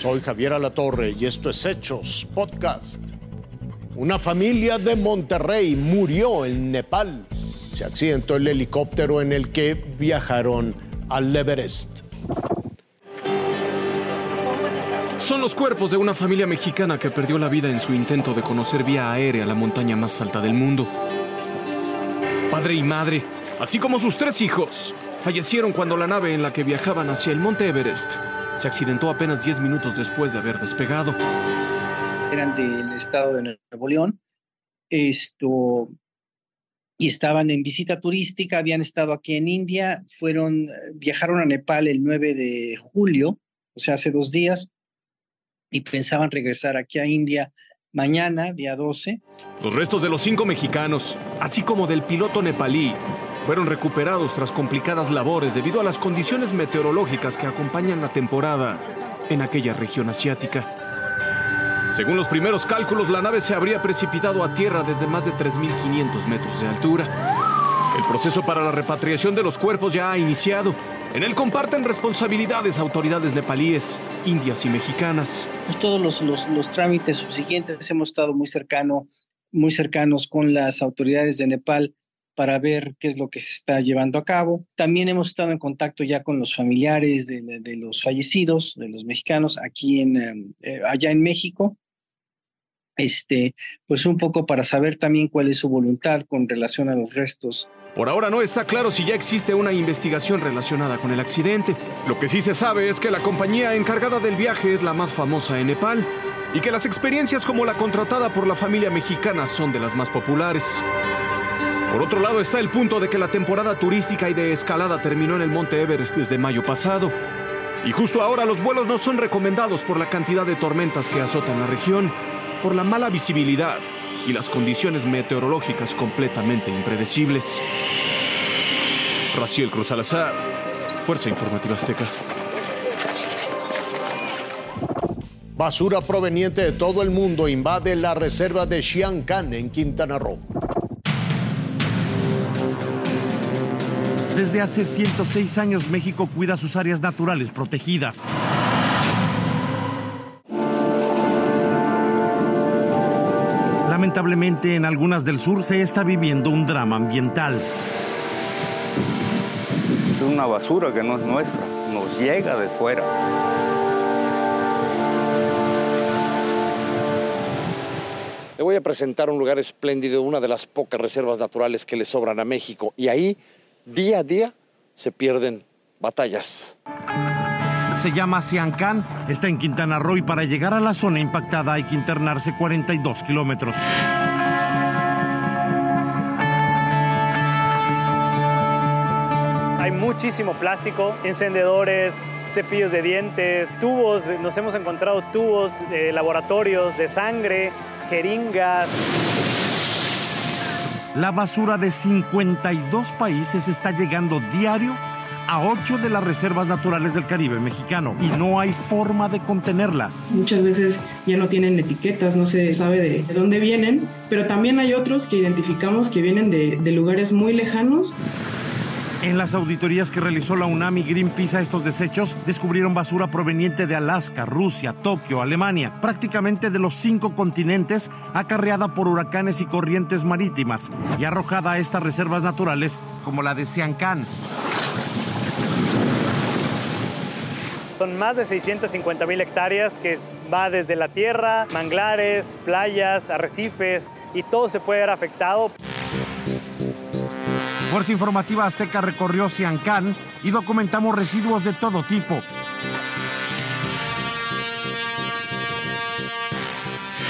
Soy Javier Alatorre y esto es Hechos Podcast. Una familia de Monterrey murió en Nepal. Se accidentó el helicóptero en el que viajaron al Everest. Son los cuerpos de una familia mexicana que perdió la vida en su intento de conocer vía aérea la montaña más alta del mundo. Padre y madre, así como sus tres hijos, fallecieron cuando la nave en la que viajaban hacia el monte Everest se accidentó apenas 10 minutos después de haber despegado. Eran del estado de Nuevo León. Esto, y estaban en visita turística, habían estado aquí en India, fueron, viajaron a Nepal el 9 de julio, o sea, hace dos días, y pensaban regresar aquí a India mañana, día 12. Los restos de los cinco mexicanos, así como del piloto nepalí, fueron recuperados tras complicadas labores debido a las condiciones meteorológicas que acompañan la temporada en aquella región asiática. Según los primeros cálculos, la nave se habría precipitado a tierra desde más de 3.500 metros de altura. El proceso para la repatriación de los cuerpos ya ha iniciado. En él comparten responsabilidades autoridades nepalíes, indias y mexicanas. Pues todos los, los, los trámites subsiguientes hemos estado muy, cercano, muy cercanos con las autoridades de Nepal para ver qué es lo que se está llevando a cabo. También hemos estado en contacto ya con los familiares de, los fallecidos, de los mexicanos, aquí en, eh, allá en México. Este, pues un poco para saber también cuál es su voluntad con relación a los restos. Por ahora no está claro si ya existe una investigación relacionada con el accidente. Lo que sí se sabe es que la compañía encargada del viaje es la más famosa en Nepal y que las experiencias como la contratada por la familia mexicana son de las más populares. Por otro lado está el punto de que la temporada turística y de escalada terminó en el Monte Everest desde mayo pasado. Y justo ahora los vuelos no son recomendados por la cantidad de tormentas que azotan la región, por la mala visibilidad y las condiciones meteorológicas completamente impredecibles. Raciel Cruz Salazar, Fuerza Informativa Azteca. Basura proveniente de todo el mundo invade la reserva de Xiancan en Quintana Roo. Desde hace 106 años México cuida sus áreas naturales protegidas. Lamentablemente en algunas del sur se está viviendo un drama ambiental. Es una basura que no es nuestra, nos llega de fuera. Le voy a presentar un lugar espléndido, una de las pocas reservas naturales que le sobran a México. Y ahí día a día se pierden batallas. Se llama Siancán, está en Quintana Roo y para llegar a la zona impactada hay que internarse 42 kilómetros. Hay muchísimo plástico, encendedores, cepillos de dientes, tubos, nos hemos encontrado tubos de laboratorios de sangre, jeringas. La basura de 52 países está llegando diario a ocho de las reservas naturales del Caribe mexicano y no hay forma de contenerla. Muchas veces ya no tienen etiquetas, no se sabe de, de dónde vienen, pero también hay otros que identificamos que vienen de lugares muy lejanos. En las auditorías que realizó la UNAM y Greenpeace a estos desechos, descubrieron basura proveniente de Alaska, Rusia, Tokio, Alemania, prácticamente de los cinco continentes, acarreada por huracanes y corrientes marítimas y arrojada a estas reservas naturales como la de Siancán. Son más de 650 mil hectáreas que va desde la tierra, manglares, playas, arrecifes y todo se puede ver afectado. Fuerza Informativa Azteca recorrió Siancán y documentamos residuos de todo tipo.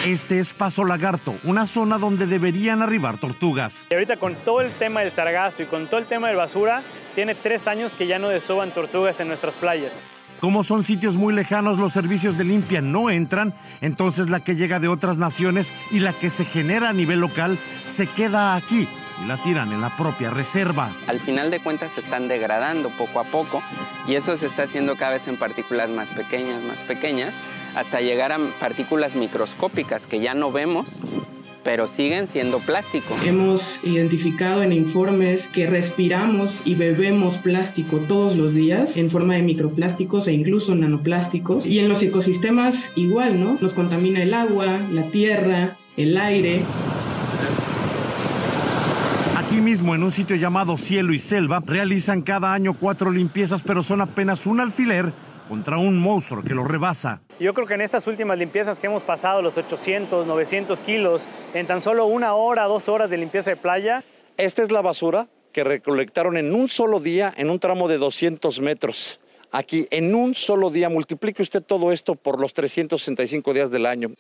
Este es Paso Lagarto, una zona donde deberían arribar tortugas. Y ahorita con todo el tema del sargazo y con todo el tema de basura, tiene tres años que ya no desoban tortugas en nuestras playas. Como son sitios muy lejanos, los servicios de limpia no entran, entonces la que llega de otras naciones y la que se genera a nivel local se queda aquí y la tiran en la propia reserva. Al final de cuentas se están degradando poco a poco y eso se está haciendo cada vez en partículas más pequeñas, más pequeñas, hasta llegar a partículas microscópicas que ya no vemos, pero siguen siendo plástico. Hemos identificado en informes que respiramos y bebemos plástico todos los días en forma de microplásticos e incluso nanoplásticos. Y en los ecosistemas igual, ¿no? Nos contamina el agua, la tierra, el aire. Aquí mismo, en un sitio llamado Cielo y Selva, realizan cada año cuatro limpiezas, pero son apenas un alfiler contra un monstruo que lo rebasa. Yo creo que en estas últimas limpiezas que hemos pasado, los 800, 900 kilos, en tan solo una hora, dos horas de limpieza de playa. Esta es la basura que recolectaron en un solo día, en un tramo de 200 metros. Aquí, en un solo día, multiplique usted todo esto por los 365 días del año.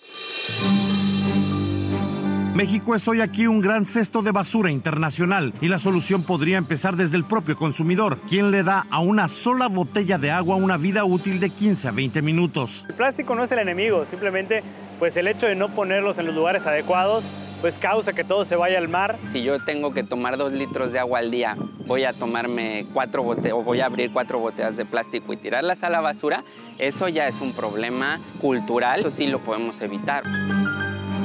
México es hoy aquí un gran cesto de basura internacional y la solución podría empezar desde el propio consumidor, quien le da a una sola botella de agua una vida útil de 15 a 20 minutos. El plástico no es el enemigo, simplemente pues el hecho de no ponerlos en los lugares adecuados pues causa que todo se vaya al mar. Si yo tengo que tomar dos litros de agua al día, voy a tomarme cuatro botellas o voy a abrir cuatro botellas de plástico y tirarlas a la basura, eso ya es un problema cultural, eso sí lo podemos evitar.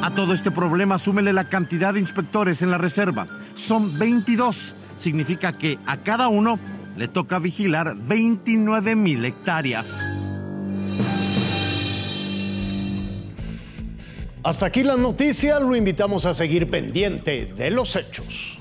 A todo este problema súmele la cantidad de inspectores en la reserva. Son 22. Significa que a cada uno le toca vigilar 29 mil hectáreas. Hasta aquí la noticia, lo invitamos a seguir pendiente de los hechos.